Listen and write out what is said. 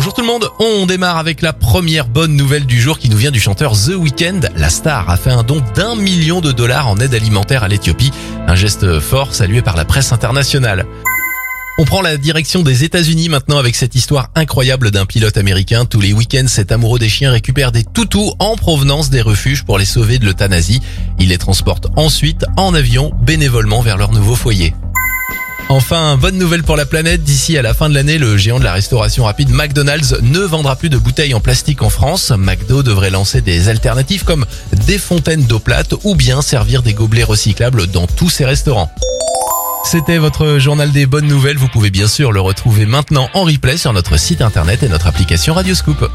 Bonjour tout le monde, on démarre avec la première bonne nouvelle du jour qui nous vient du chanteur The Weeknd. La star a fait un don d'un million de dollars en aide alimentaire à l'Éthiopie, un geste fort salué par la presse internationale. On prend la direction des États-Unis maintenant avec cette histoire incroyable d'un pilote américain. Tous les week-ends, cet amoureux des chiens récupère des toutous en provenance des refuges pour les sauver de l'euthanasie. Il les transporte ensuite en avion bénévolement vers leur nouveau foyer. Enfin, bonne nouvelle pour la planète, d'ici à la fin de l'année, le géant de la restauration rapide McDonald's ne vendra plus de bouteilles en plastique en France. McDo devrait lancer des alternatives comme des fontaines d'eau plate ou bien servir des gobelets recyclables dans tous ses restaurants. C'était votre journal des bonnes nouvelles. Vous pouvez bien sûr le retrouver maintenant en replay sur notre site internet et notre application Radioscoop.